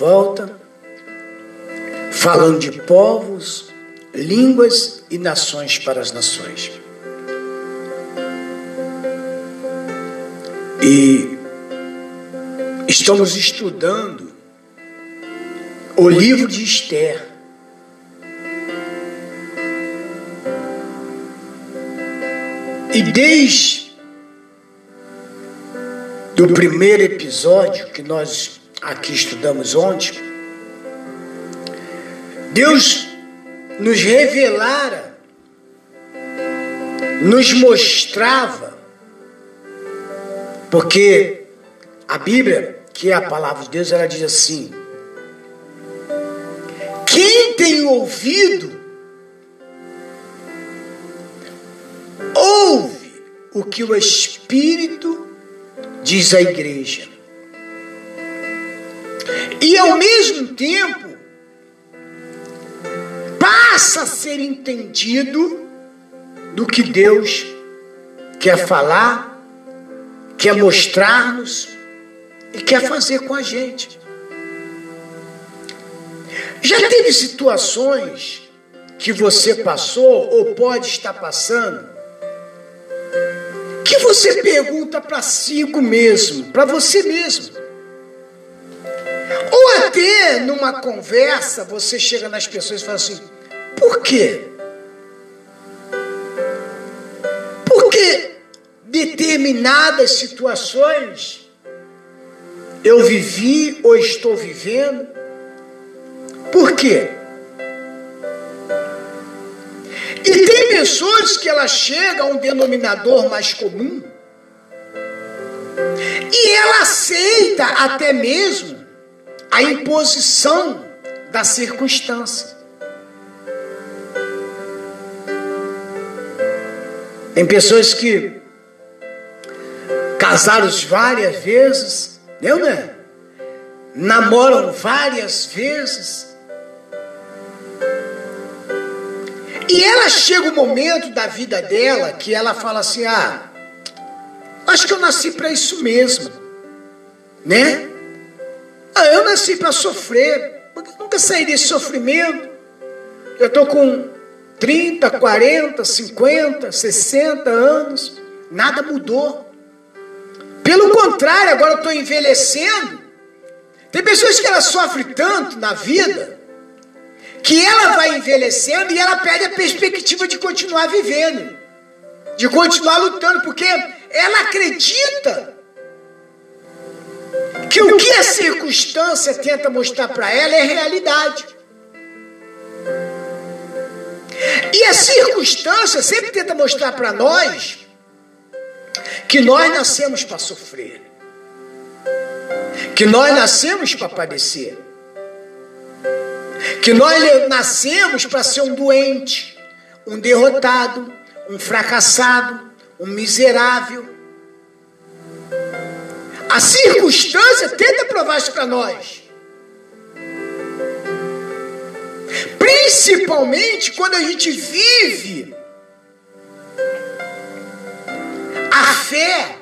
Volta, falando de povos, línguas e nações para as nações. E estamos estudando o livro de Esther. E desde do primeiro episódio que nós aqui estudamos ontem, Deus nos revelara, nos mostrava, porque a Bíblia, que é a palavra de Deus, ela diz assim: quem tem ouvido, ouve o que o Espírito diz a igreja. E ao mesmo tempo, passa a ser entendido do que Deus quer falar, quer mostrar-nos e quer fazer com a gente. Já teve situações que você passou ou pode estar passando que você pergunta para si mesmo, para você mesmo. Até numa conversa você chega nas pessoas e fala assim: por quê? Porque determinadas situações eu vivi ou estou vivendo. Por quê? E tem pessoas que ela chega a um denominador mais comum e ela aceita até mesmo a imposição da circunstância. Tem pessoas que casaram várias vezes, eu né? Namoram várias vezes E ela chega o um momento da vida dela que ela fala assim: ah, acho que eu nasci para isso mesmo, né? Ah, eu nasci para sofrer, porque nunca saí desse sofrimento. Eu estou com 30, 40, 50, 60 anos, nada mudou. Pelo contrário, agora eu estou envelhecendo. Tem pessoas que ela sofre tanto na vida que ela vai envelhecendo e ela perde a perspectiva de continuar vivendo, de continuar lutando, porque ela acredita que o que a circunstância tenta mostrar para ela é realidade. E a circunstância sempre tenta mostrar para nós que nós nascemos para sofrer, que nós nascemos para padecer que nós nascemos para ser um doente, um derrotado, um fracassado, um miserável. A circunstância tenta provar isso para nós. Principalmente quando a gente vive a fé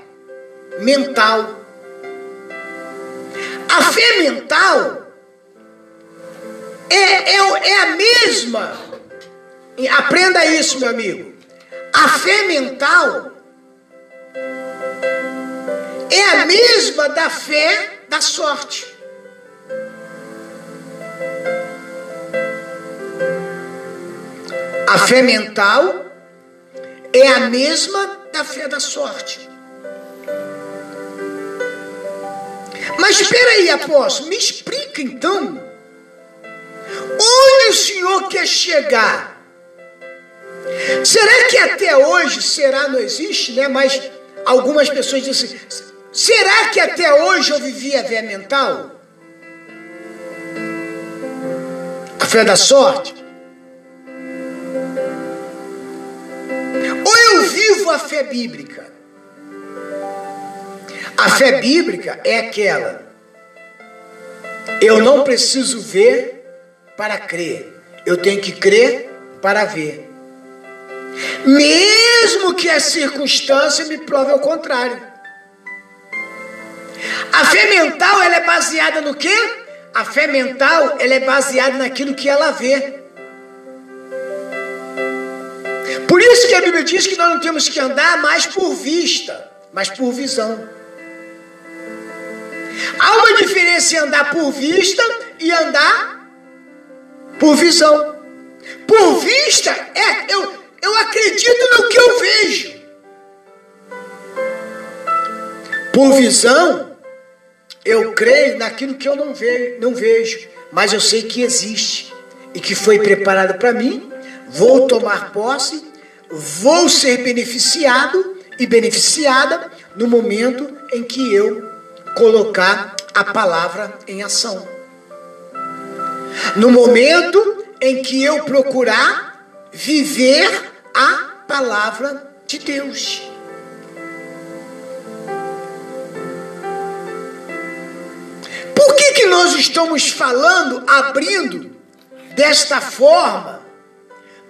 mental. A fé mental é, é, é a mesma. Aprenda isso, meu amigo. A fé mental é a mesma da fé da sorte. A fé mental é a mesma da fé da sorte. Mas espera aí, apóstolo, me explica então? Onde o Senhor quer chegar? Será que até hoje, será não existe, né? Mas algumas pessoas dizem assim, será que até hoje eu vivi a mental? A fé da sorte? Ou eu vivo a fé bíblica? A fé bíblica é aquela. Eu não preciso ver para crer. Eu tenho que crer para ver. Mesmo que a circunstância me prove ao contrário. A fé mental ela é baseada no quê? A fé mental ela é baseada naquilo que ela vê. Por isso que a Bíblia diz que nós não temos que andar mais por vista, mas por visão. Há uma diferença em andar por vista e andar por visão. Por vista é eu, eu acredito no que eu vejo. Por visão, eu creio naquilo que eu não vejo, não vejo, mas eu sei que existe e que foi preparado para mim. Vou tomar posse, vou ser beneficiado e beneficiada no momento em que eu colocar a palavra em ação. No momento em que eu procurar viver a palavra de Deus. Por que, que nós estamos falando, abrindo desta forma,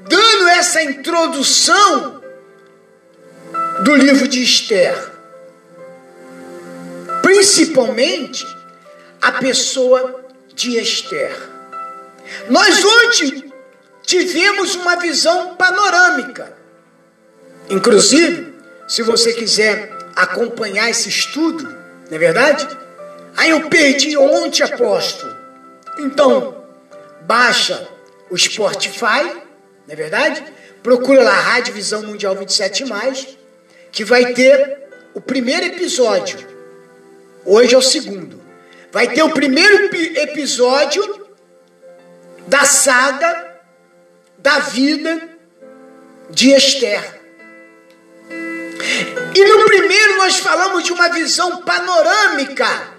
dando essa introdução do livro de Esther? principalmente a pessoa de Esther. Nós ontem tivemos uma visão panorâmica. Inclusive, se você quiser acompanhar esse estudo, não é verdade? Aí eu perdi ontem, apóstolo. Então, baixa o Spotify, não é verdade? Procura lá Rádio Visão Mundial 27, que vai ter o primeiro episódio Hoje é o segundo. Vai ter o primeiro episódio da saga da vida de Esther. E no primeiro nós falamos de uma visão panorâmica.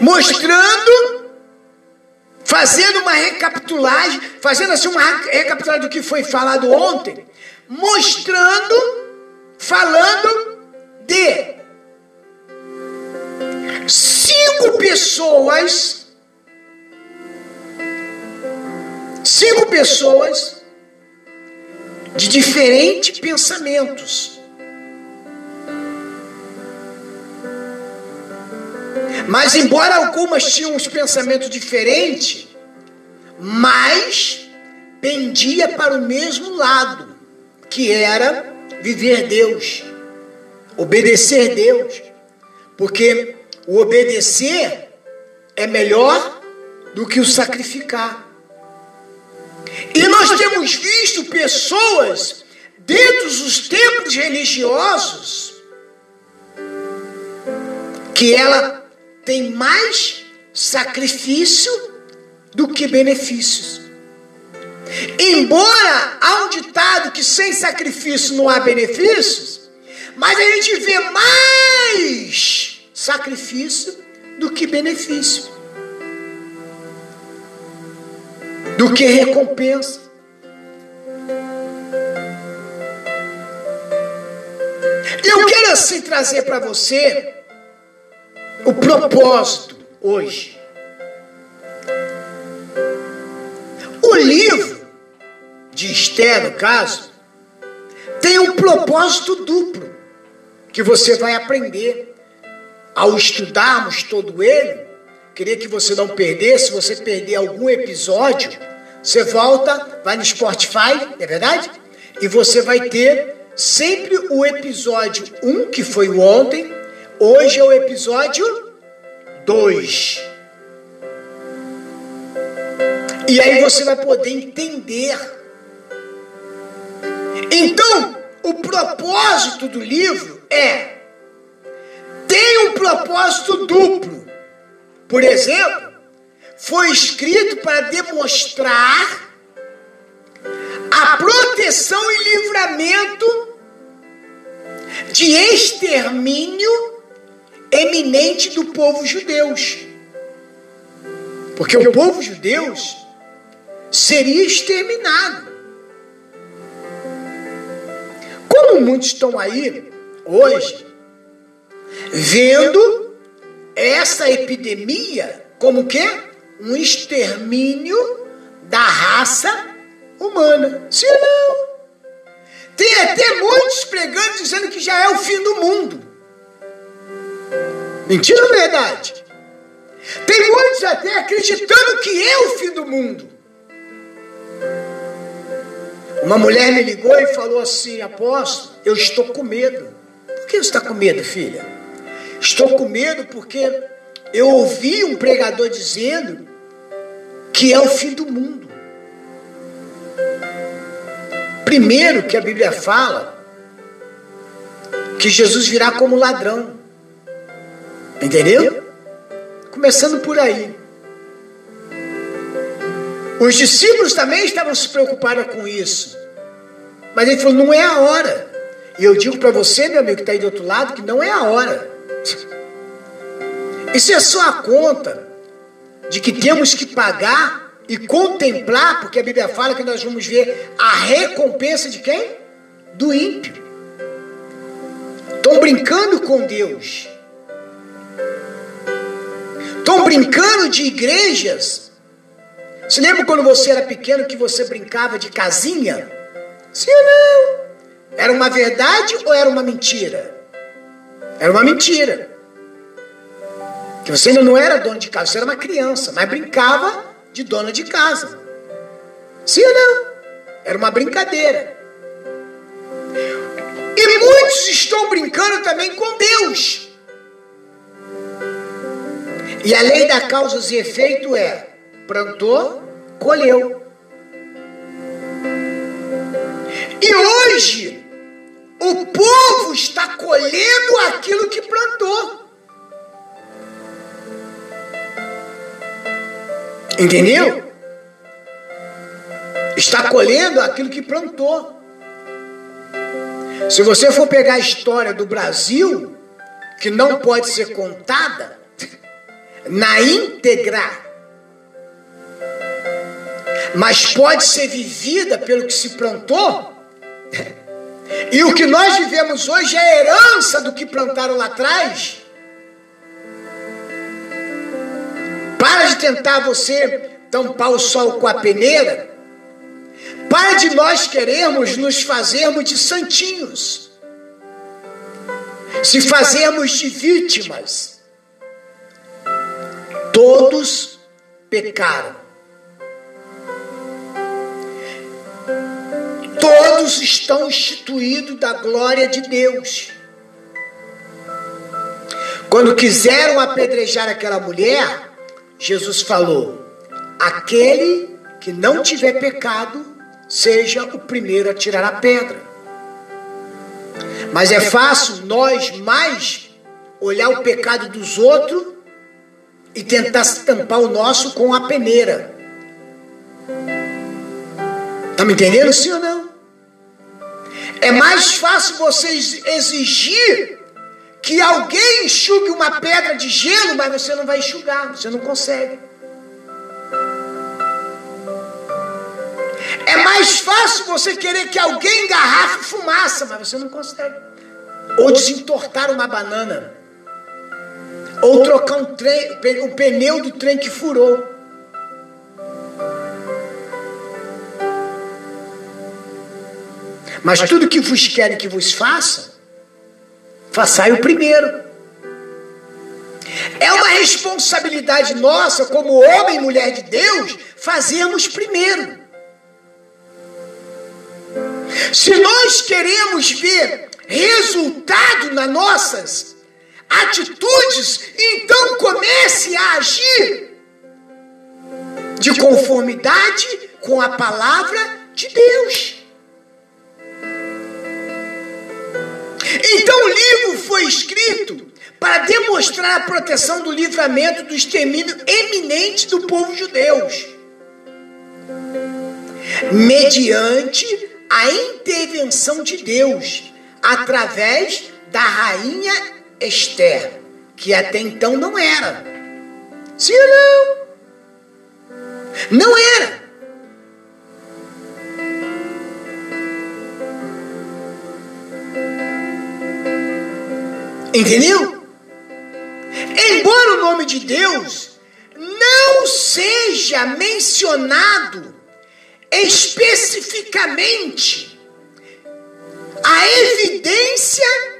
Mostrando, fazendo uma recapitulagem, fazendo assim uma recapitulagem do que foi falado ontem, mostrando, falando de cinco pessoas, cinco pessoas de diferentes pensamentos. Mas embora algumas tinham uns pensamentos diferentes, mas pendia para o mesmo lado que era viver Deus, obedecer Deus, porque o obedecer é melhor do que o sacrificar. E nós temos visto pessoas dentro dos templos religiosos que ela tem mais sacrifício do que benefícios. Embora há um ditado que sem sacrifício não há benefícios, mas a gente vê mais sacrifício do que benefício, do que recompensa. Eu quero assim trazer para você o propósito hoje. O livro de Esté, no caso, tem um propósito duplo que você vai aprender ao estudarmos todo ele. Queria que você não perdesse, se você perder algum episódio, você volta, vai no Spotify, é verdade? E você vai ter sempre o episódio 1, que foi ontem, hoje é o episódio 2. E aí você vai poder entender então, o propósito do livro é propósito duplo. Por exemplo, foi escrito para demonstrar a proteção e livramento de extermínio eminente do povo judeus. Porque o povo judeus seria exterminado. Como muitos estão aí hoje vendo essa epidemia como que um extermínio da raça humana. Ou não? Tem até muitos pregando dizendo que já é o fim do mundo. Mentira ou verdade? Tem muitos até acreditando que é o fim do mundo. Uma mulher me ligou e falou assim: Apóstolo, eu estou com medo. Por que você está com medo, filha? Estou com medo porque eu ouvi um pregador dizendo que é o fim do mundo. Primeiro que a Bíblia fala que Jesus virá como ladrão. Entendeu? Começando por aí. Os discípulos também estavam se preocupados com isso. Mas ele falou: não é a hora. E eu digo para você, meu amigo que está aí do outro lado, que não é a hora. Isso é só a conta de que temos que pagar e contemplar, porque a Bíblia fala que nós vamos ver a recompensa de quem? Do ímpio. Estão brincando com Deus. Estão brincando de igrejas. Se lembra quando você era pequeno que você brincava de casinha? Sim ou não? Era uma verdade ou era uma mentira? Era uma mentira. Que você ainda não era dono de casa, você era uma criança, mas brincava de dona de casa. Sim ou não? Era uma brincadeira. E muitos estão brincando também com Deus. E a lei da causa e efeito é: plantou, colheu. E hoje, o povo está colhendo aquilo que plantou. Entendeu? Está colhendo aquilo que plantou. Se você for pegar a história do Brasil, que não pode ser contada na íntegra, mas pode ser vivida pelo que se plantou, e o que nós vivemos hoje é herança do que plantaram lá atrás. Para de tentar você tampar o sol com a peneira. Para de nós querermos nos fazermos de santinhos. Se fazermos de vítimas. Todos pecaram. Todos estão instituídos da glória de Deus. Quando quiseram apedrejar aquela mulher, Jesus falou: aquele que não tiver pecado, seja o primeiro a tirar a pedra. Mas é fácil nós mais olhar o pecado dos outros e tentar tampar o nosso com a peneira. Tá me entendendo, sim ou não? É mais fácil vocês exigir que alguém enxugue uma pedra de gelo, mas você não vai enxugar, você não consegue. É mais fácil você querer que alguém engarrafe fumaça, mas você não consegue. Ou desentortar uma banana. Ou trocar um, trem, um pneu do trem que furou. Mas tudo que vos querem que vos faça, façai o primeiro. É uma responsabilidade nossa, como homem e mulher de Deus, fazermos primeiro. Se nós queremos ver resultado nas nossas atitudes, então comece a agir de conformidade com a palavra de Deus. Então o livro foi escrito para demonstrar a proteção do livramento do extermínio eminente do povo judeu, mediante a intervenção de Deus, através da rainha Esther, que até então não era. Sim ou não? Não era. Entendeu? Embora o nome de Deus não seja mencionado especificamente, a evidência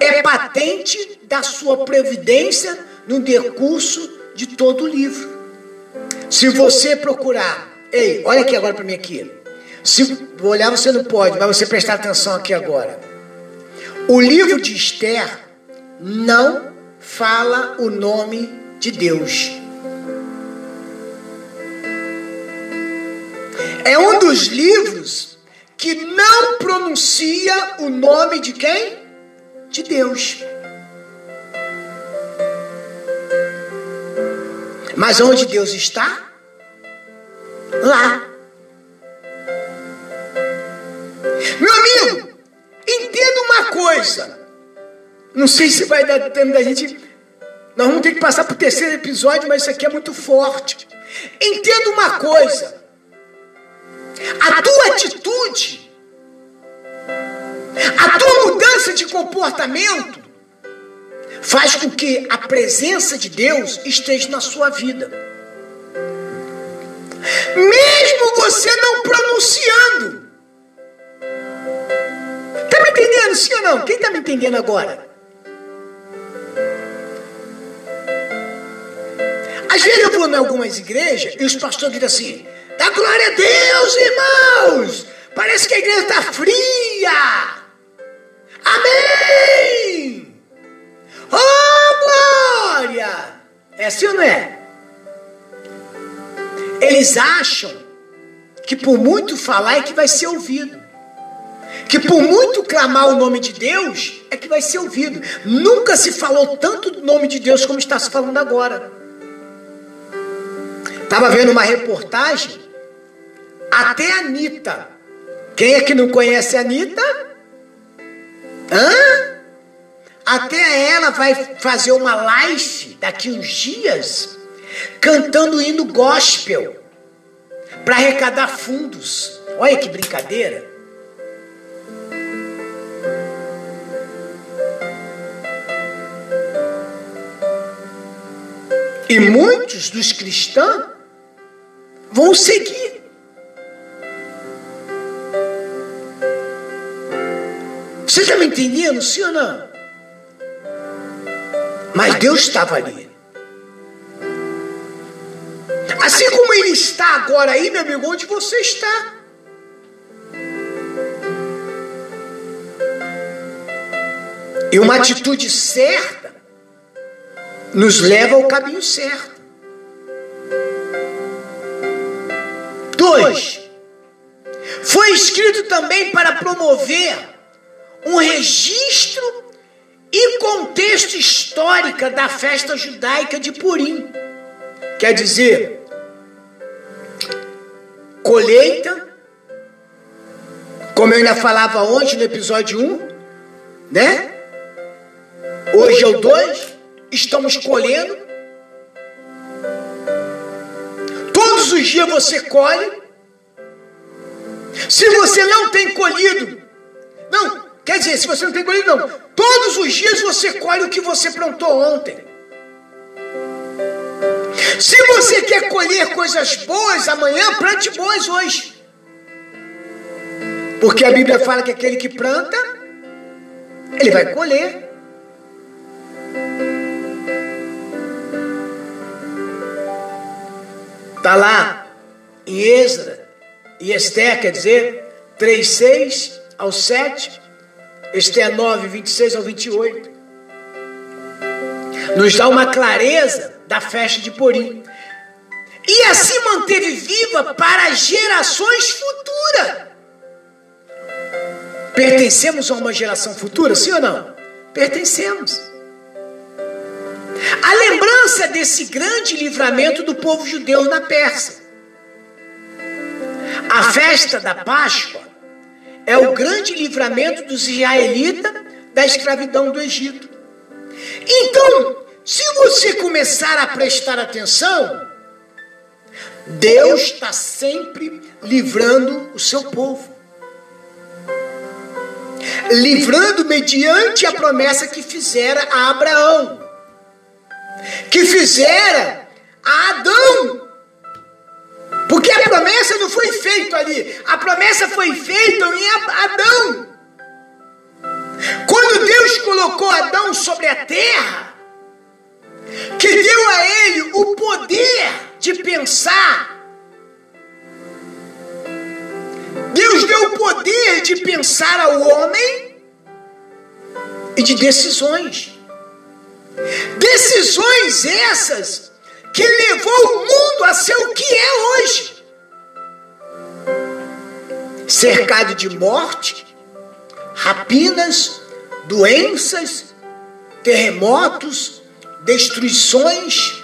é patente da sua previdência no decurso de todo o livro. Se você procurar, ei, olha aqui agora para mim aqui. Se olhar você não pode, mas você prestar atenção aqui agora. O livro de Esther não fala o nome de Deus. É um dos livros que não pronuncia o nome de quem? De Deus. Mas onde Deus está? Lá. Meu amigo, Entenda uma coisa. Não sei se vai dar tempo da gente. Nós vamos ter que passar para o terceiro episódio, mas isso aqui é muito forte. Entenda uma coisa. A tua atitude, a tua mudança de comportamento, faz com que a presença de Deus esteja na sua vida. Mesmo você não pronunciando. Está me entendendo, sim ou não? Quem está me entendendo agora? Às vezes eu vou em algumas igrejas e os pastores dizem assim: dá glória a Deus, irmãos! Parece que a igreja está fria! Amém! Oh, glória! É assim ou não é? Eles acham que por muito falar é que vai ser ouvido que por muito clamar o nome de Deus, é que vai ser ouvido. Nunca se falou tanto do nome de Deus como está se falando agora. Estava vendo uma reportagem, até a Anitta. Quem é que não conhece a Anitta? Hã? Até ela vai fazer uma live daqui uns dias, cantando hino gospel, para arrecadar fundos. Olha que brincadeira. E muitos dos cristãos vão seguir. Você está me entendendo, sim ou não? Mas Deus estava ali. Assim como Ele está agora aí, meu amigo, onde você está. E uma atitude certa nos leva ao caminho certo. Dois, foi escrito também para promover um registro e contexto histórico da festa judaica de Purim. Quer dizer, colheita, como eu ainda falava ontem no episódio 1, né? Hoje é o 2 estamos colhendo. Todos os dias você colhe. Se você não tem colhido, não, quer dizer, se você não tem colhido, não. Todos os dias você colhe o que você plantou ontem. Se você quer colher coisas boas amanhã, plante boas hoje. Porque a Bíblia fala que aquele que planta, ele vai colher. Está lá em Esdra e Esther, quer dizer, 3, 6 ao 7, Esther 9, 26 ao 28. Nos dá uma clareza da festa de Purim. E assim manteve viva para gerações futuras. Pertencemos a uma geração futura, sim ou não? Pertencemos. A lembrança desse grande livramento do povo judeu na Pérsia. A festa da Páscoa é o grande livramento dos israelitas da escravidão do Egito. Então, se você começar a prestar atenção, Deus está sempre livrando o seu povo. Livrando mediante a promessa que fizera a Abraão, que fizera a Adão. Porque a promessa não foi feita ali, a promessa foi feita em Adão. Quando Deus colocou Adão sobre a terra, que deu a ele o poder de pensar, Deus deu o poder de pensar ao homem e de decisões. Decisões essas que levou o mundo a ser o que é hoje. Cercado de morte, rapinas, doenças, terremotos, destruições.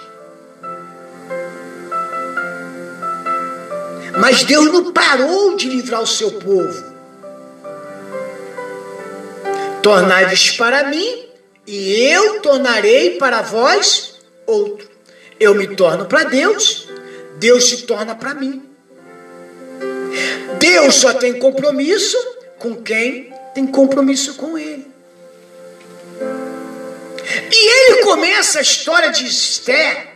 Mas Deus não parou de livrar o seu povo. Tornai-vos para mim, e eu tornarei para vós outro. Eu me torno para Deus, Deus se torna para mim. Deus só tem compromisso com quem tem compromisso com Ele. E ele começa a história de Esther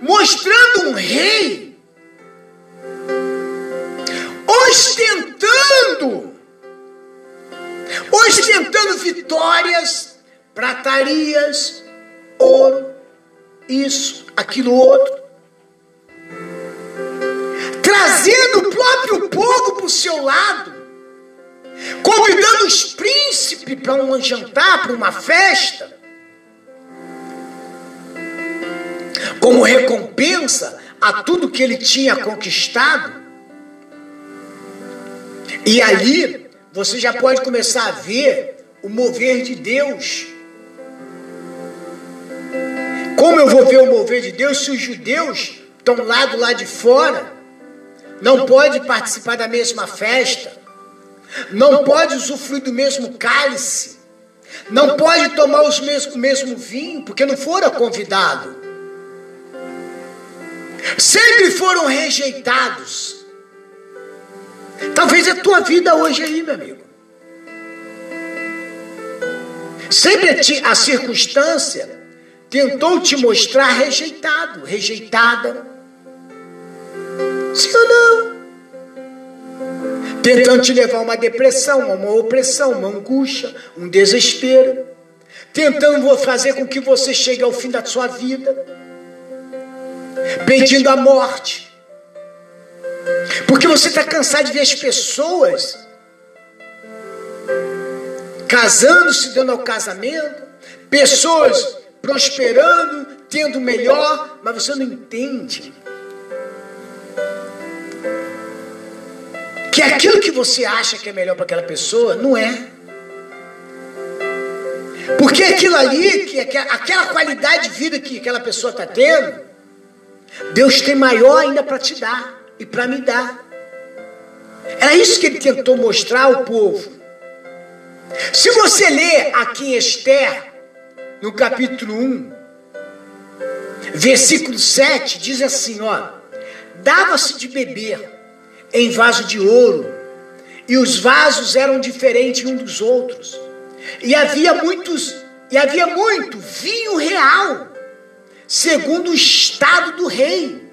mostrando um rei ostentando, ostentando vitórias, pratarias, ouro, isso, aquilo outro, trazendo o próprio povo para o seu lado, convidando os príncipes para um jantar, para uma festa, como recompensa a tudo que ele tinha conquistado. E ali você já pode começar a ver o mover de Deus. Como eu vou ver o mover de Deus se os judeus estão lá do lado de fora? Não pode participar da mesma festa, não pode usufruir do mesmo cálice, não pode tomar os o mesmo vinho, porque não foram convidados. Sempre foram rejeitados. Talvez a tua vida hoje aí, meu amigo. Sempre a circunstância tentou te mostrar rejeitado, rejeitada. Sim ou não? Tentando te levar a uma depressão, a uma opressão, uma angústia, um desespero. Tentando fazer com que você chegue ao fim da sua vida. Pedindo a morte. Porque você está cansado de ver as pessoas casando-se, dando ao casamento, pessoas prosperando, tendo melhor, mas você não entende que aquilo que você acha que é melhor para aquela pessoa não é. Porque aquilo ali, que aquela qualidade de vida que aquela pessoa está tendo, Deus tem maior ainda para te dar e para me dar. Era isso que ele tentou mostrar ao povo. Se você ler aqui em Esther, no capítulo 1, versículo 7, diz assim: ó, dava-se de beber em vaso de ouro, e os vasos eram diferentes um dos outros, e havia muitos, e havia muito vinho real, segundo o estado do rei.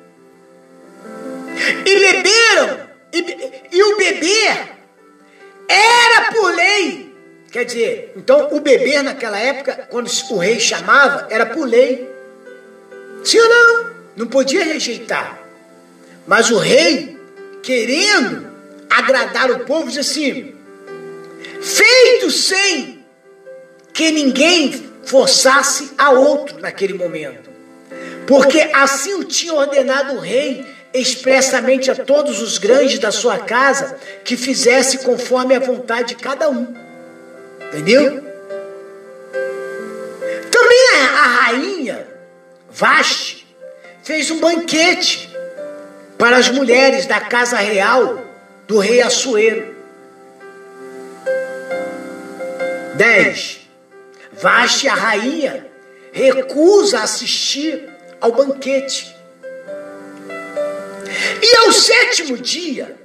E beberam, e, e o beber era por lei. Quer dizer, então o beber naquela época, quando o rei chamava, era por lei. Sim ou não? Não podia rejeitar. Mas o rei, querendo agradar o povo, diz assim: feito sem que ninguém forçasse a outro naquele momento. Porque assim o tinha ordenado o rei expressamente a todos os grandes da sua casa que fizesse conforme a vontade de cada um. Entendeu? Também a, rainha Vaste fez um banquete para as mulheres da casa real do rei Assuero. 10. Vaste, a rainha, recusa assistir ao banquete. E ao sétimo dia,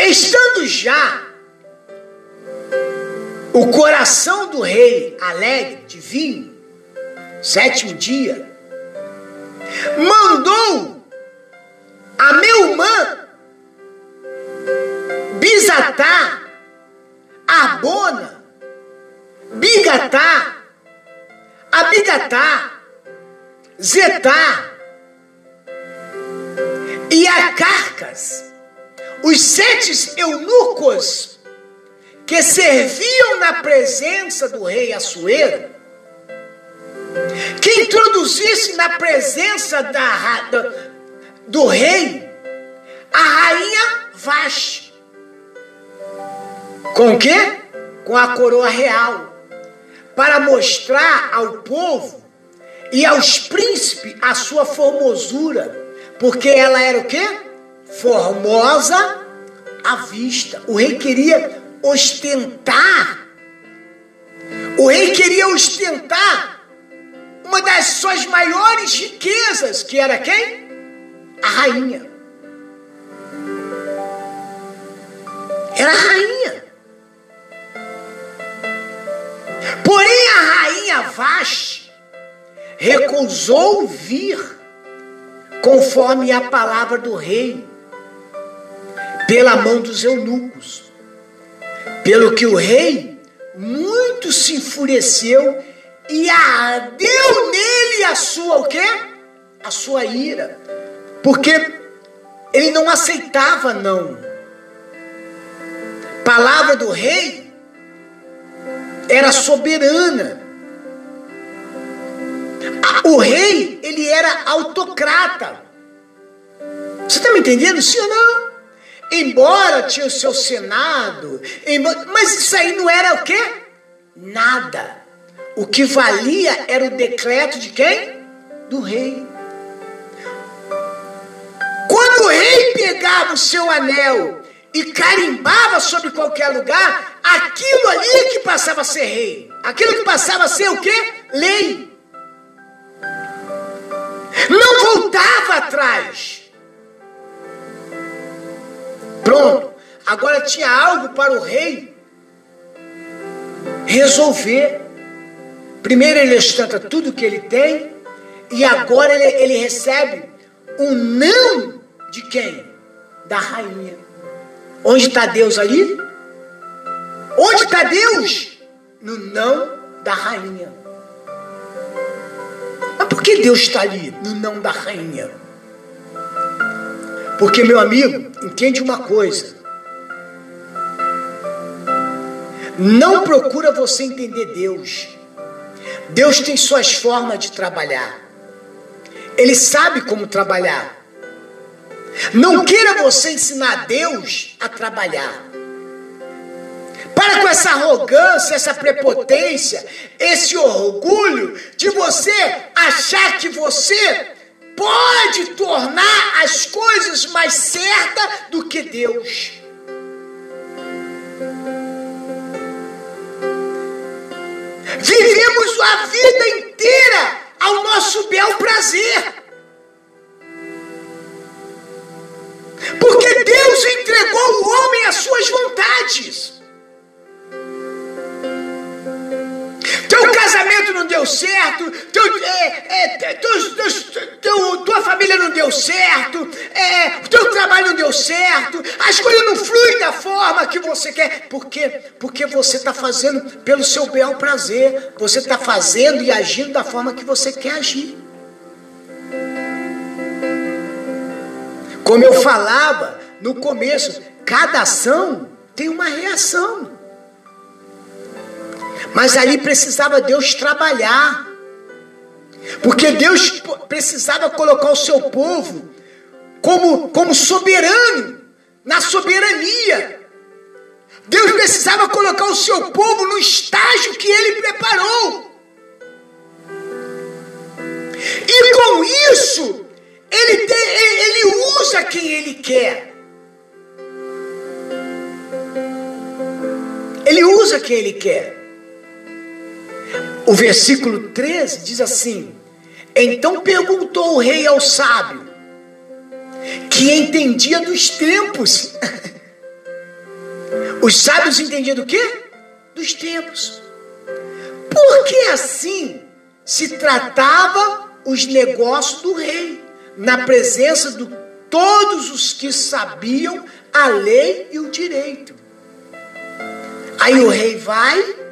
estando já o coração do rei alegre de vinho, sétimo dia, mandou a Meumã Bisatá, Arbona, Bigatá, Abigatá, Zetá e Acarcas, os sete eunucos que serviam na presença do rei Assuero, que introduzisse na presença da, do, do rei a rainha Vaste. Com o quê? Com a coroa real. Para mostrar ao povo e aos príncipes a sua formosura. Porque ela era o quê? Formosa à vista. O rei queria ostentar. O rei queria ostentar uma das suas maiores riquezas, que era quem? A rainha. Era a rainha. Porém, a rainha Vaste recusou vir conforme a palavra do rei, pela mão dos eunucos. Pelo que o rei muito se enfureceu e ardeu nele a sua o quê? A sua ira. Porque ele não aceitava não. Palavra do rei era soberana. O rei, ele era autocrata. Você está me entendendo? Sim ou não? Embora tinha o seu senado, embora, mas isso aí não era o quê? Nada. O que valia era o decreto de quem? Do rei. Quando o rei pegava o seu anel e carimbava sobre qualquer lugar, aquilo ali é que passava a ser rei. Aquilo que passava a ser o quê? Lei. Não voltava atrás. Agora tinha algo para o rei resolver. Primeiro ele ostenta tudo que ele tem e agora ele, ele recebe um não de quem? Da rainha. Onde está Deus ali? Onde está Deus? No não da rainha. Mas por que Deus está ali no não da rainha? Porque, meu amigo, entende uma coisa. Não procura você entender Deus. Deus tem suas formas de trabalhar. Ele sabe como trabalhar. Não queira você ensinar Deus a trabalhar. Para com essa arrogância, essa prepotência, esse orgulho de você achar que você pode tornar as coisas mais certas do que Deus. Vivemos a vida inteira ao nosso bel prazer. Porque Deus entregou o homem às suas vontades. Teu casamento não deu certo, teu, é, é, teu, tua família não deu certo, é, teu trabalho não deu certo, as coisas não fluem da forma que você quer. Por quê? Porque você está fazendo pelo seu bel prazer, você está fazendo e agindo da forma que você quer agir. Como eu falava no começo, cada ação tem uma reação. Mas ali precisava Deus trabalhar. Porque Deus precisava colocar o seu povo como, como soberano, na soberania. Deus precisava colocar o seu povo no estágio que ele preparou. isso, ele, tem, ele usa quem ele quer. Ele usa quem ele quer. O versículo 13 diz assim: Então perguntou o rei ao sábio, que entendia dos tempos. Os sábios entendiam do quê? Dos tempos. Porque assim se tratava os negócios do rei, na presença de todos os que sabiam a lei e o direito. Aí o rei vai,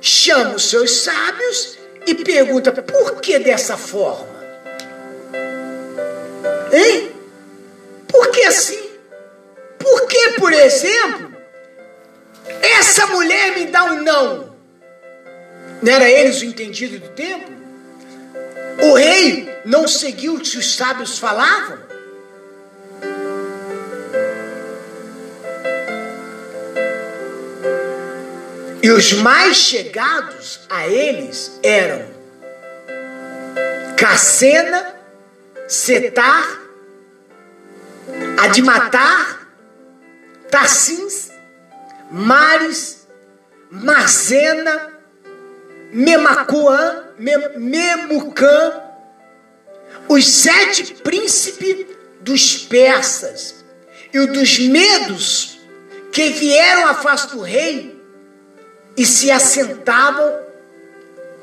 chama os seus sábios e pergunta: por que dessa forma? Hein? Por que assim? Por que, por exemplo, essa mulher me dá um não? Não era eles o entendido do tempo? O rei não seguiu o que os sábios falavam? E os mais chegados a eles eram Cacena, Setar, Admatar, Tassins, Mares, Marzena, Memacuã, Memucã, os sete príncipes dos persas e dos medos que vieram à face do rei e se assentavam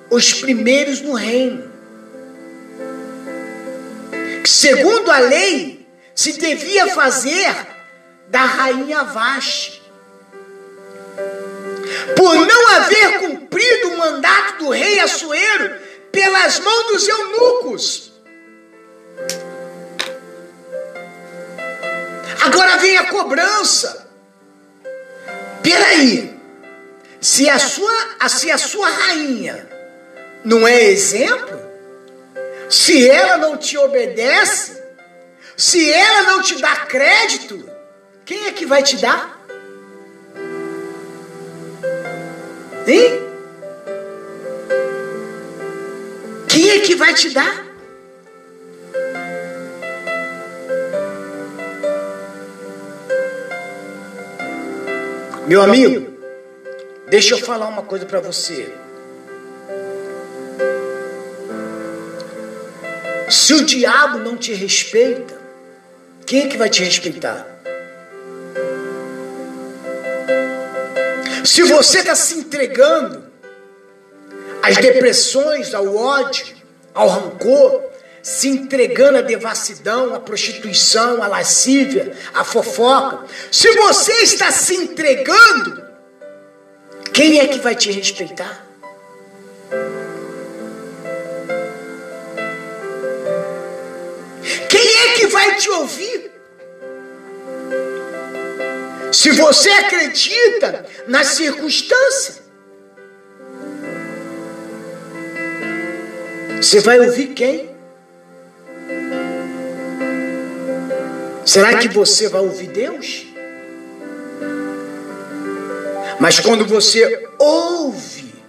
os primeiros no reino. Segundo a lei, se devia fazer da rainha Vaste por não haver cumprido o mandato do rei Assuero pelas mãos dos eunucos. Agora vem a cobrança. Peraí, se a sua, se a sua rainha não é exemplo, se ela não te obedece, se ela não te dá crédito, quem é que vai te dar? Hein? Quem é que vai te dar? Meu amigo, deixa eu falar uma coisa para você. Se o diabo não te respeita, quem é que vai te respeitar? Se você está se entregando às depressões, ao ódio, ao rancor, se entregando à devassidão, à prostituição, à lascívia, à fofoca, se você está se entregando, quem é que vai te respeitar? Quem é que vai te ouvir? Se você acredita na circunstância, você vai ouvir quem? Será que você vai ouvir Deus? Mas quando você ouve,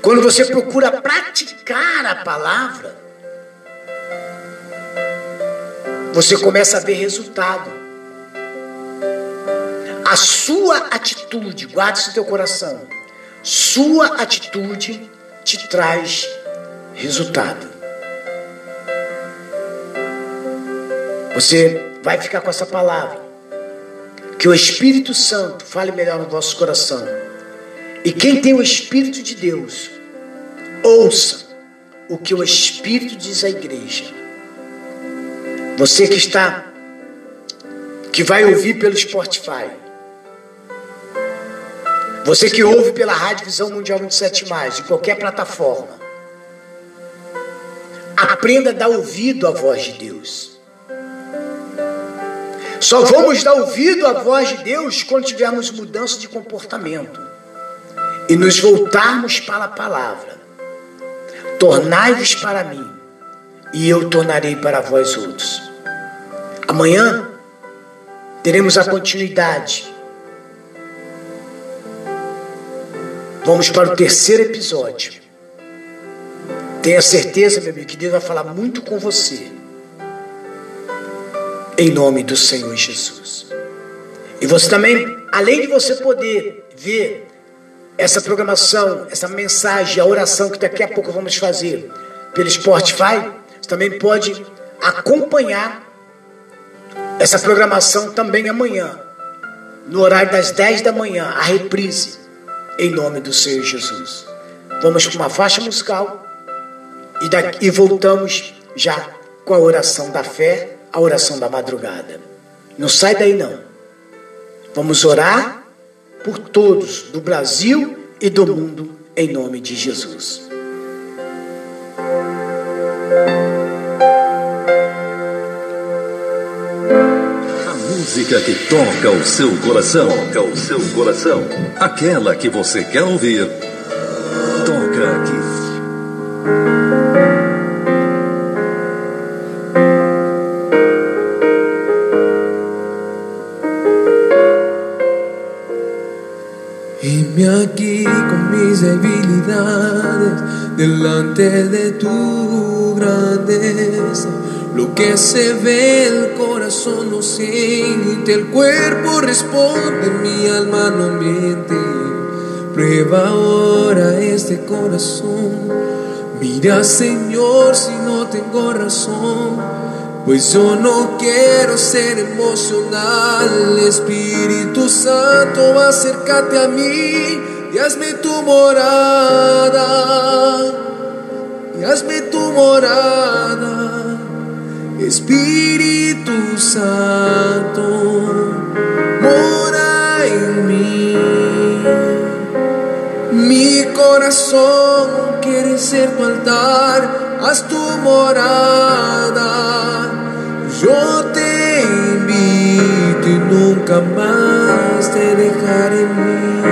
quando você procura praticar a palavra, você começa a ver resultado a sua atitude, guarde isso no teu coração, sua atitude te traz resultado. Você vai ficar com essa palavra. Que o Espírito Santo fale melhor no vosso coração. E quem tem o Espírito de Deus, ouça o que o Espírito diz à igreja. Você que está, que vai ouvir pelo Spotify, você que ouve pela Rádio Visão Mundial 27, de qualquer plataforma, aprenda a dar ouvido à voz de Deus. Só vamos dar ouvido à voz de Deus quando tivermos mudança de comportamento e nos voltarmos para a palavra. Tornai-vos para mim, e eu tornarei para vós outros. Amanhã teremos a continuidade Vamos para o terceiro episódio. Tenha certeza, meu amigo, que Deus vai falar muito com você. Em nome do Senhor Jesus. E você também, além de você poder ver essa programação, essa mensagem, a oração que daqui a pouco vamos fazer pelo Spotify, você também pode acompanhar essa programação também amanhã, no horário das 10 da manhã, a reprise, em nome do Senhor Jesus. Vamos com uma faixa musical e, daqui, e voltamos já com a oração da fé, a oração da madrugada. Não sai daí não. Vamos orar por todos do Brasil e do mundo em nome de Jesus. A música que toca o seu coração, toca o seu coração. Aquela que você quer ouvir, toca aqui. Aquí con mis debilidades, delante de tu grandeza. Lo que se ve, el corazón no siente, el cuerpo responde, mi alma no miente. Prueba ahora este corazón. Mira, Señor, si no tengo razón pues yo no quiero ser emocional, Espíritu Santo, acércate a mí y hazme tu morada, y hazme tu morada, Espíritu Santo, mora en mí. Mi corazón quiere ser tu altar, haz tu morada yo te invito y nunca más te dejaré mí.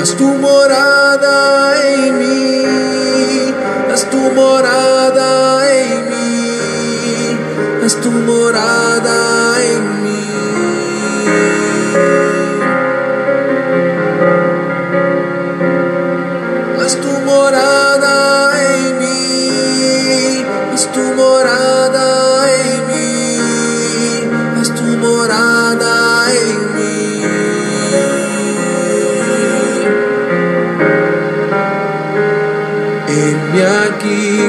Haz tu morada en mí, haz tu morada en mí, haz tu morada en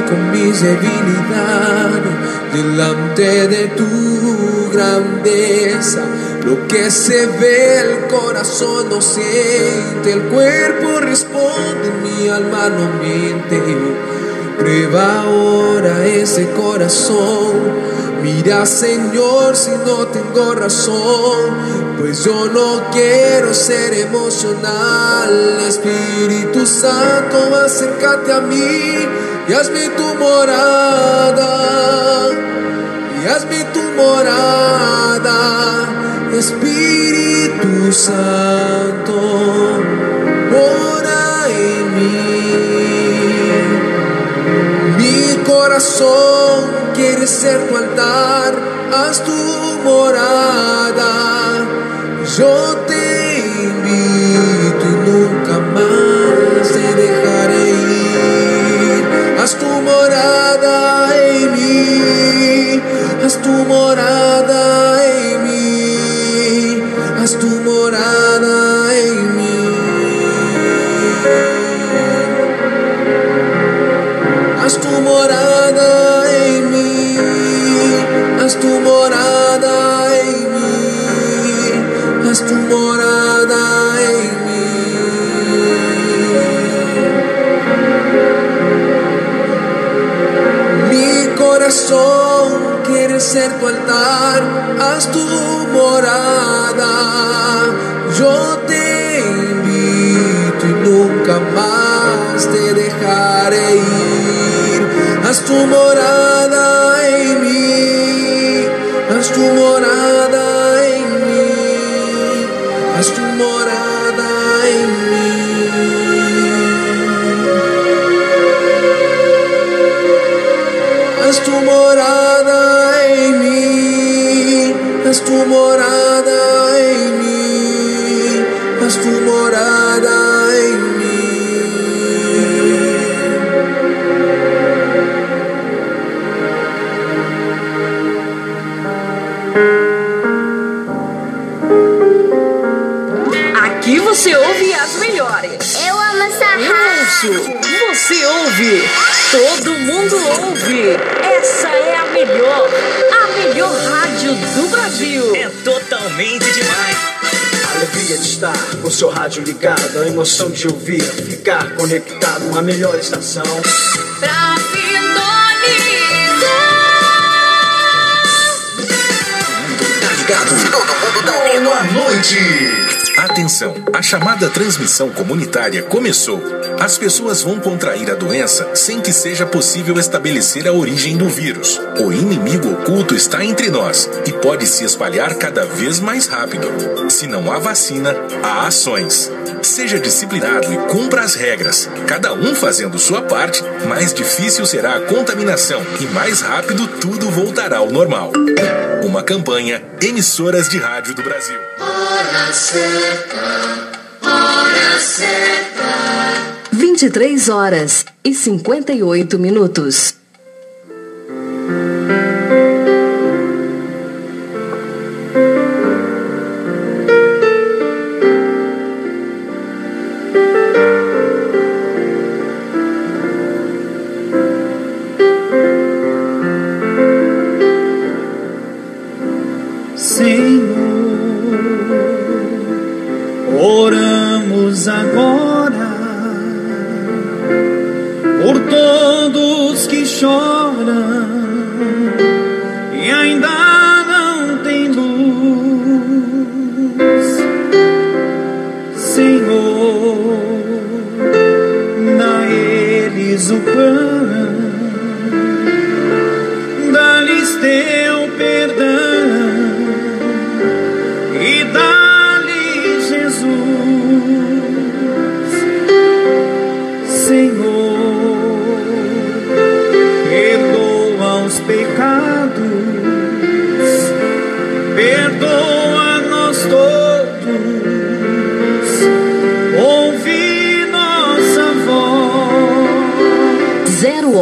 con mis debilidades, delante de tu grandeza. Lo que se ve, el corazón no siente, el cuerpo responde, mi alma no miente. Prueba ahora ese corazón Mira Señor si no tengo razón, pues yo no quiero ser emocional. Espíritu Santo, acércate a mí y hazme tu morada. Y hazme tu morada, Espíritu Santo, mora en mí. Mi corazón quieres ser tu altar, haz tu morada. Tu morada ser tu altar, haz tu morada. Yo te invito y nunca más te dejaré ir. Haz tu morada Mas tu morada em mim, mas tu morada em mim. Aqui você ouve as melhores. Eu amo essa rádio. Você ouve, todo mundo ouve. Essa é a melhor. Melhor rádio do Brasil. É totalmente demais. A alegria de estar com seu rádio ligado, a emoção de ouvir, ficar conectado, a melhor estação. Pra sintonizar. Tá ligado? Todo mundo tá ouvindo. Boa noite. Atenção, a chamada transmissão comunitária começou. As pessoas vão contrair a doença sem que seja possível estabelecer a origem do vírus. O inimigo oculto está entre nós e pode se espalhar cada vez mais rápido. Se não há vacina, há ações. Seja disciplinado e cumpra as regras. Cada um fazendo sua parte, mais difícil será a contaminação e mais rápido tudo voltará ao normal. Uma campanha Emissoras de Rádio do Brasil. Hora certa, hora certa. 23 horas e 58 minutos. Choram e ainda não têm luz. Senhor, dá eles o pão,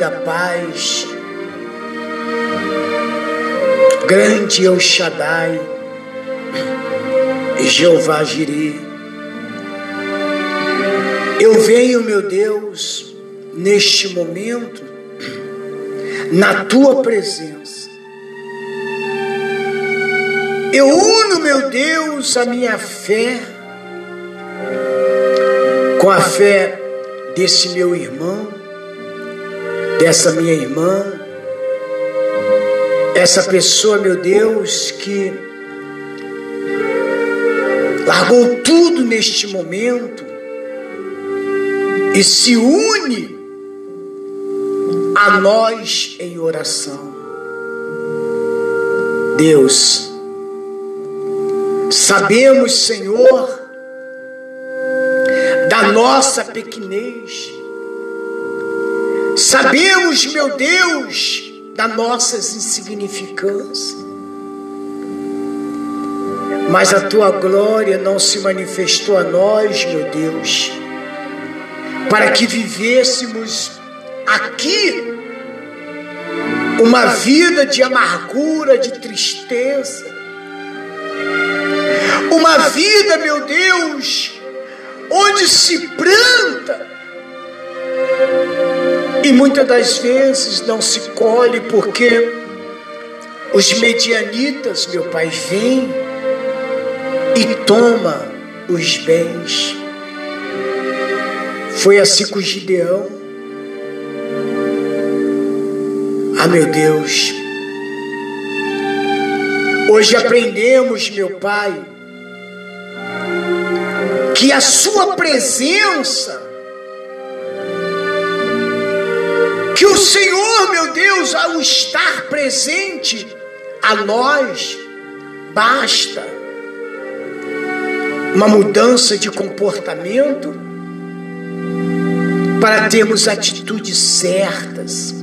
Da paz, grande El Shaddai, Jeová Jireh. Eu venho, meu Deus, neste momento, na tua presença. Eu uno, meu Deus, a minha fé com a fé desse meu irmão, dessa minha irmã, essa pessoa, meu Deus, que largou tudo neste momento e se une a nós em oração. Deus, sabemos, Senhor, da nossa pequenez, Sabemos, meu Deus, das nossas insignificâncias. Mas a tua glória não se manifestou a nós, meu Deus, para que vivêssemos aqui uma vida de amargura, de tristeza, uma vida, meu Deus, onde se planta e muitas das vezes não se colhe porque os medianitas, meu Pai, vêm e toma os bens. Foi assim com Gideão. Ah, meu Deus. Hoje aprendemos, meu Pai, que a Sua presença, que o Senhor, meu Deus, ao estar presente a nós, basta uma mudança de comportamento para termos atitudes certas.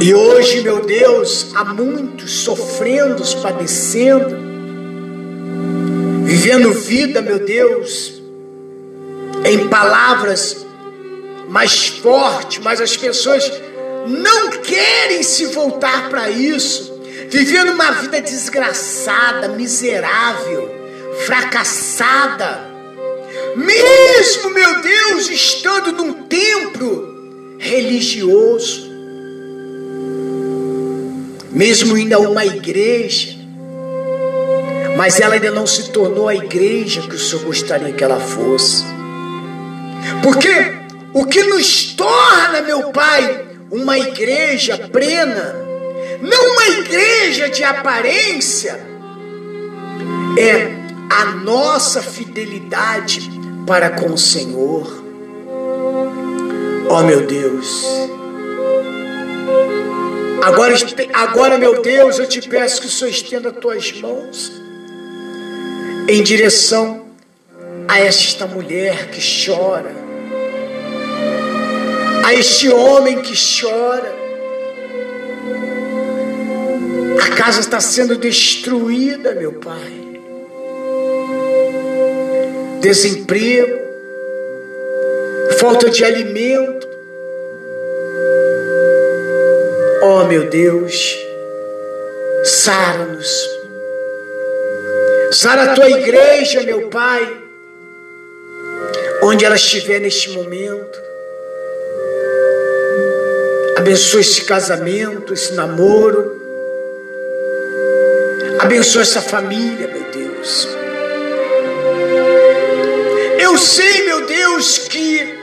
E hoje, meu Deus, há muitos sofrendo, padecendo, vivendo vida, meu Deus, em palavras mais fortes, mas as pessoas não querem se voltar para isso, vivendo uma vida desgraçada, miserável, fracassada, mesmo, meu Deus, estando num templo religioso. Mesmo indo a uma igreja, mas ela ainda não se tornou a igreja que o Senhor gostaria que ela fosse. Porque o que nos torna, meu Pai, uma igreja plena, não uma igreja de aparência, é a nossa fidelidade para com o Senhor. Oh meu Deus, Agora, agora, meu Deus, eu te peço que o Senhor estenda as tuas mãos em direção a esta mulher que chora, a este homem que chora. A casa está sendo destruída, meu Pai. Desemprego, falta de alimento, Oh meu Deus, sara-nos. Sara a tua igreja, meu Pai, onde ela estiver neste momento. Abençoa esse casamento, esse namoro. Abençoa essa família, meu Deus. Eu sei, meu Deus, que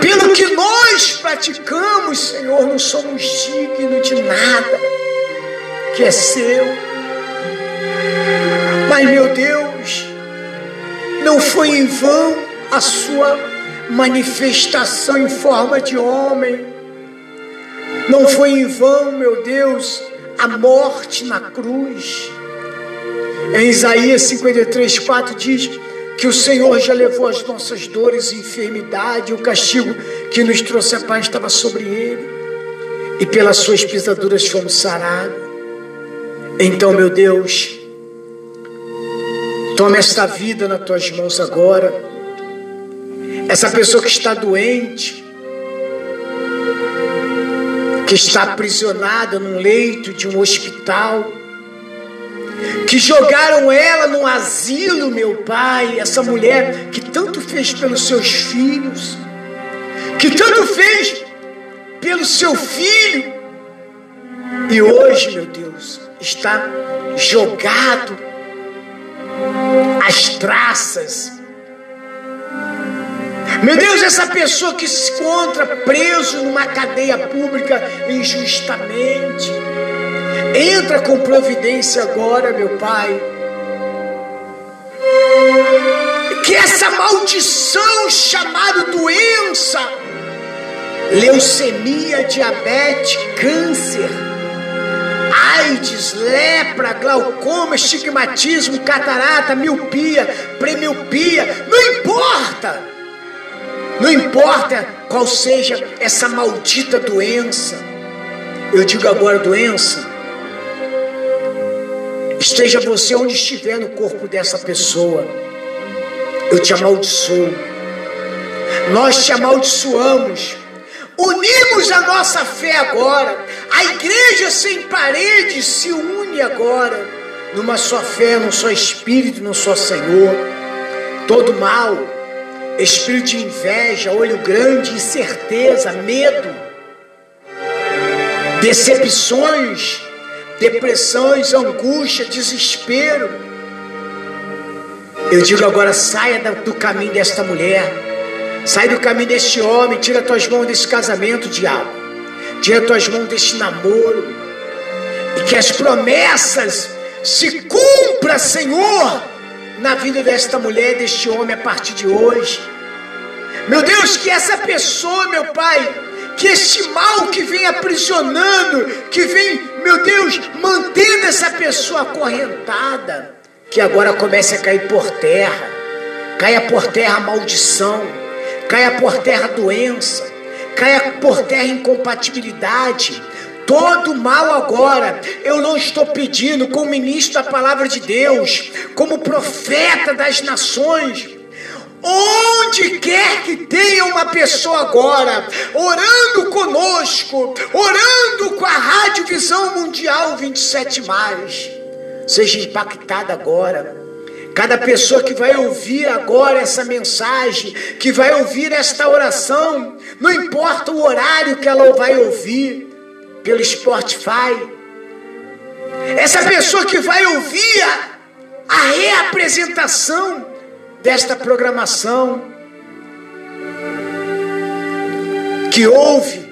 pelo que nós praticamos, Senhor, não somos dignos de nada que é seu. Mas, meu Deus, não foi em vão a sua manifestação em forma de homem. Não foi em vão, meu Deus, a morte na cruz. Em Isaías 53, 4 diz que o Senhor já levou as nossas dores e enfermidade, o castigo que nos trouxe a paz estava sobre ele, e pelas suas pisaduras fomos sarados. Então, meu Deus, toma esta vida nas tuas mãos agora. Essa pessoa que está doente, que está aprisionada num leito de um hospital, que jogaram ela num asilo, meu pai, essa mulher que tanto fez pelos seus filhos, que tanto fez pelo seu filho, e hoje, meu Deus, está jogado às traças. Meu Deus, essa pessoa que se encontra preso numa cadeia pública injustamente, Entra com providência agora, meu Pai. Que essa maldição chamada doença, leucemia, diabetes, câncer, AIDS, lepra, glaucoma, estigmatismo, catarata, miopia, premiopia, não importa. Não importa qual seja essa maldita doença. Eu digo agora doença. Esteja você onde estiver no corpo dessa pessoa. Eu te amaldiçoo. Nós te amaldiçoamos. Unimos a nossa fé agora. A igreja sem paredes se une agora numa só fé, num só espírito, num só Senhor. Todo mal, espírito de inveja, olho grande, incerteza, medo, decepções, depressões, angústia, desespero. Eu digo agora: saia do caminho desta mulher. Sai do caminho deste homem, tira tuas mãos desse casamento, diabo. Tira tuas mãos deste namoro. E que as promessas se cumpra, Senhor, na vida desta mulher, deste homem a partir de hoje. Meu Deus, que essa pessoa, meu Pai, que este mal que vem aprisionando, que vem, meu Deus, mantendo essa pessoa acorrentada, que agora comece a cair por terra. Caia por terra a maldição, caia por terra a doença, caia por terra a incompatibilidade, todo mal agora. Eu não estou pedindo, como ministro da palavra de Deus, como profeta das nações. Onde quer que tenha uma pessoa agora, orando conosco, orando com a Rádio Visão Mundial 27, seja impactada agora. Cada pessoa que vai ouvir agora essa mensagem, que vai ouvir esta oração, não importa o horário que ela vai ouvir, pelo Spotify. Essa pessoa que vai ouvir a, reapresentação desta programação, que ouve,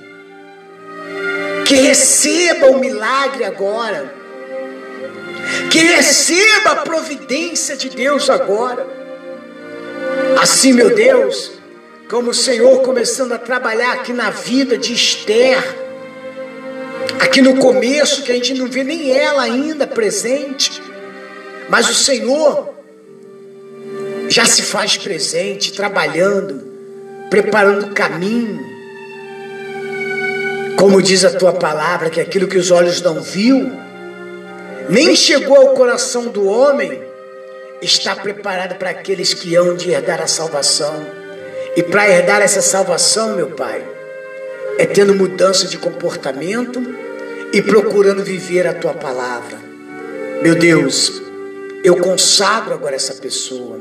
que receba o milagre agora, que receba a providência de Deus agora. Assim, meu Deus, como o Senhor começando a trabalhar aqui na vida de Esther, Aqui no começo, que a gente não vê nem ela ainda presente, mas o Senhor já se faz presente, trabalhando, preparando o caminho. Como diz a tua palavra, que aquilo que os olhos não viu, nem chegou ao coração do homem, está preparado para aqueles que hão de herdar a salvação. E para herdar essa salvação, meu Pai, é tendo mudança de comportamento e procurando viver a tua palavra. Meu Deus, eu consagro agora essa pessoa.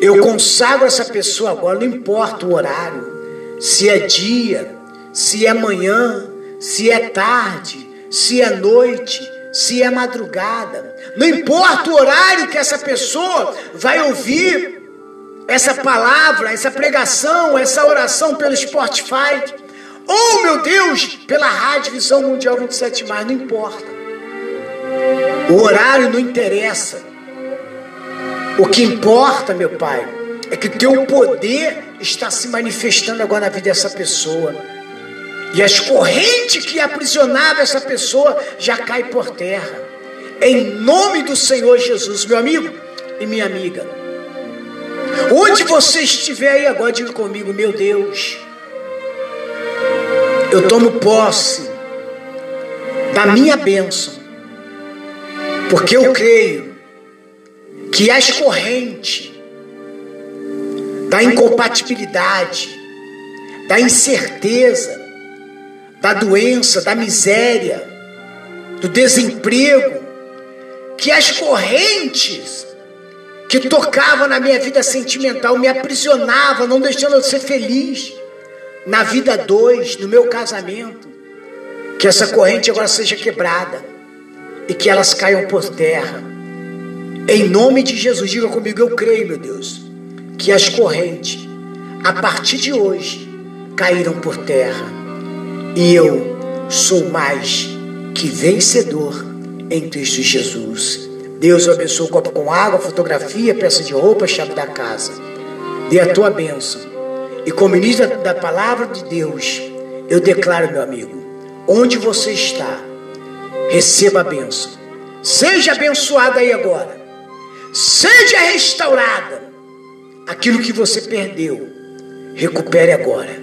Eu consagro essa pessoa agora, não importa o horário, se é dia, se é manhã, se é tarde, se é noite, se é madrugada. Não importa o horário que essa pessoa vai ouvir essa palavra, essa pregação, essa oração pelo Spotify. Oh, meu Deus, pela Rádio Visão Mundial 27, mais, não importa. O horário não interessa. O que importa, meu Pai, é que teu poder está se manifestando agora na vida dessa pessoa. E as correntes que aprisionavam essa pessoa já caem por terra. Em nome do Senhor Jesus, meu amigo e minha amiga. Onde você estiver aí agora, diga comigo, meu Deus eu tomo posse da minha bênção, porque eu creio que as correntes da incompatibilidade, da incerteza, da doença, da miséria, do desemprego, que as correntes que tocavam na minha vida sentimental me aprisionavam, não deixando eu ser feliz na vida dois, no meu casamento, que essa corrente agora seja quebrada e que elas caiam por terra. Em nome de Jesus, diga comigo, eu creio, meu Deus, que as correntes, a partir de hoje, caíram por terra. E eu sou mais que vencedor em Cristo Jesus. Deus abençoe o copo com água, fotografia, peça de roupa, chave da casa. Dê a tua bênção e como ministro da palavra de Deus, eu declaro, meu amigo, onde você está, receba a bênção. Seja abençoada aí agora. Seja restaurada aquilo que você perdeu. recupere agora,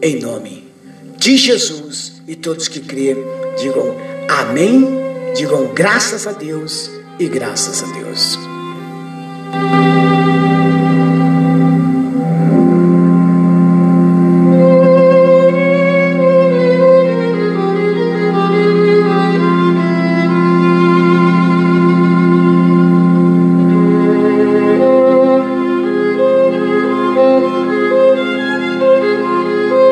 em nome de Jesus. E todos que crêem, digam amém, digam graças a Deus e graças a Deus.